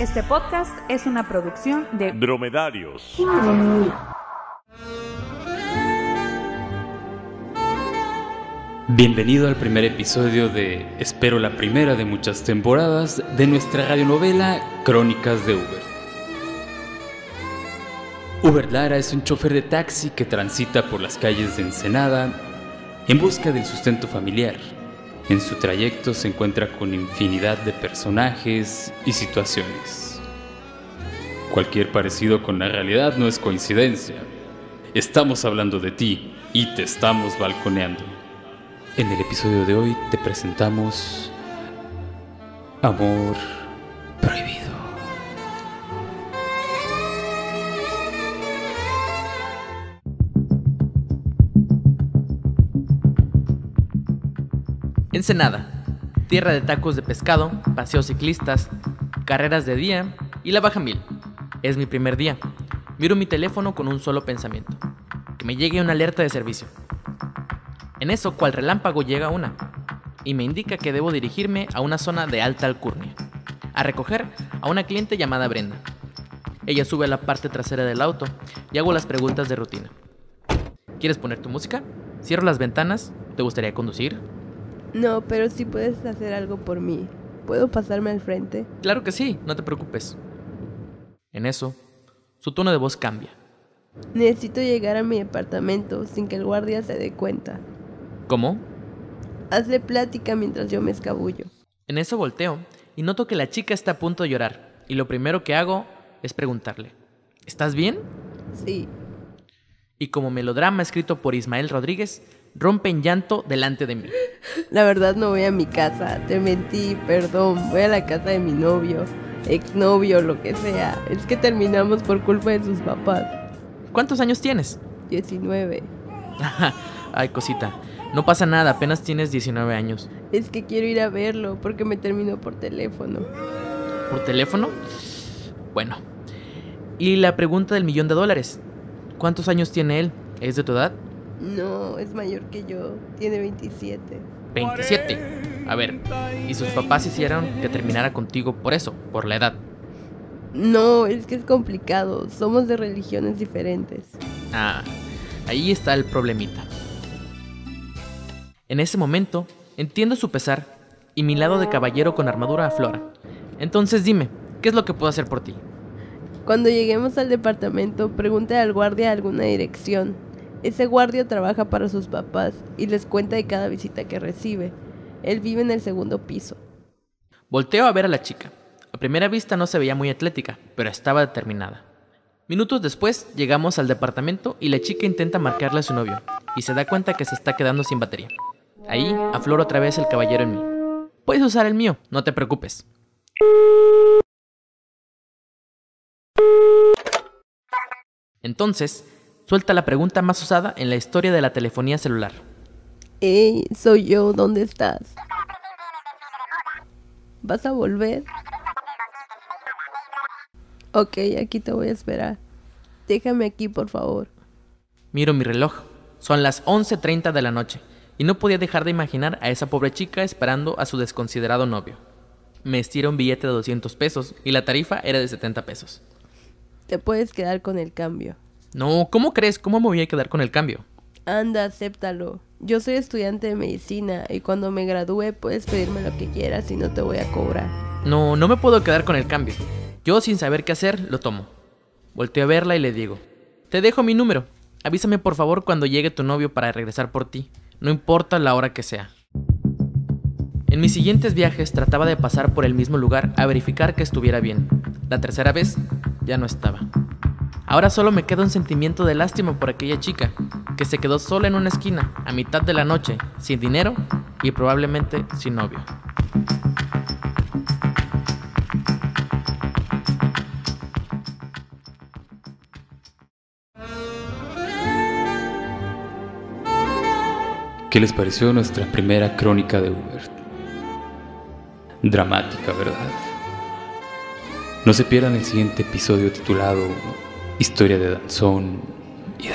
Este podcast es una producción de Dromedarios. Bienvenido al primer episodio de, espero la primera de muchas temporadas, de nuestra radionovela Crónicas de Uber. Uber Lara es un chofer de taxi que transita por las calles de Ensenada en busca del sustento familiar. En su trayecto se encuentra con infinidad de personajes y situaciones. Cualquier parecido con la realidad no es coincidencia. Estamos hablando de ti y te estamos balconeando. En el episodio de hoy te presentamos Amor Prohibido. Ensenada, tierra de tacos de pescado, paseos ciclistas, carreras de día y la baja mil. Es mi primer día. Miro mi teléfono con un solo pensamiento. Que me llegue una alerta de servicio. En eso, cual relámpago llega una, y me indica que debo dirigirme a una zona de alta alcurnia, a recoger a una cliente llamada Brenda. Ella sube a la parte trasera del auto y hago las preguntas de rutina. ¿Quieres poner tu música? Cierro las ventanas. ¿Te gustaría conducir? No, pero sí puedes hacer algo por mí. ¿Puedo pasarme al frente? Claro que sí, no te preocupes. En eso, su tono de voz cambia. Necesito llegar a mi departamento sin que el guardia se dé cuenta. ¿Cómo? Hazle plática mientras yo me escabullo. En eso volteo y noto que la chica está a punto de llorar. Y lo primero que hago es preguntarle, ¿estás bien? Sí. Y como melodrama escrito por Ismael Rodríguez, rompe en llanto delante de mí. La verdad no voy a mi casa. Te mentí, perdón. Voy a la casa de mi novio, exnovio, lo que sea. Es que terminamos por culpa de sus papás. ¿Cuántos años tienes? 19. Ay, cosita. No pasa nada, apenas tienes 19 años. Es que quiero ir a verlo porque me terminó por teléfono. ¿Por teléfono? Bueno. Y la pregunta del millón de dólares. ¿Cuántos años tiene él? ¿Es de tu edad? No, es mayor que yo. Tiene 27. 27. A ver, ¿y sus papás hicieron que terminara contigo por eso, por la edad? No, es que es complicado. Somos de religiones diferentes. Ah, ahí está el problemita. En ese momento, entiendo su pesar y mi lado de caballero con armadura aflora. Entonces dime, ¿qué es lo que puedo hacer por ti? Cuando lleguemos al departamento, pregunte al guardia alguna dirección. Ese guardia trabaja para sus papás y les cuenta de cada visita que recibe. Él vive en el segundo piso. Volteo a ver a la chica. A primera vista no se veía muy atlética, pero estaba determinada. Minutos después llegamos al departamento y la chica intenta marcarle a su novio y se da cuenta que se está quedando sin batería. Ahí aflora otra vez el caballero en mí. Puedes usar el mío, no te preocupes. Entonces, suelta la pregunta más usada en la historia de la telefonía celular. Hey, soy yo, ¿dónde estás? ¿Vas a volver? Ok, aquí te voy a esperar. Déjame aquí, por favor. Miro mi reloj. Son las 11.30 de la noche y no podía dejar de imaginar a esa pobre chica esperando a su desconsiderado novio. Me estira un billete de 200 pesos y la tarifa era de 70 pesos. Te puedes quedar con el cambio. No, ¿cómo crees? ¿Cómo me voy a quedar con el cambio? Anda, acéptalo. Yo soy estudiante de medicina y cuando me gradúe puedes pedirme lo que quieras y no te voy a cobrar. No, no me puedo quedar con el cambio. Yo sin saber qué hacer, lo tomo. Volteo a verla y le digo, te dejo mi número. Avísame por favor cuando llegue tu novio para regresar por ti, no importa la hora que sea. En mis siguientes viajes trataba de pasar por el mismo lugar a verificar que estuviera bien. La tercera vez ya no estaba. Ahora solo me queda un sentimiento de lástima por aquella chica, que se quedó sola en una esquina, a mitad de la noche, sin dinero y probablemente sin novio. ¿Qué les pareció nuestra primera crónica de Uber? Dramática, ¿verdad? No se pierdan el siguiente episodio titulado Historia de Danzón y de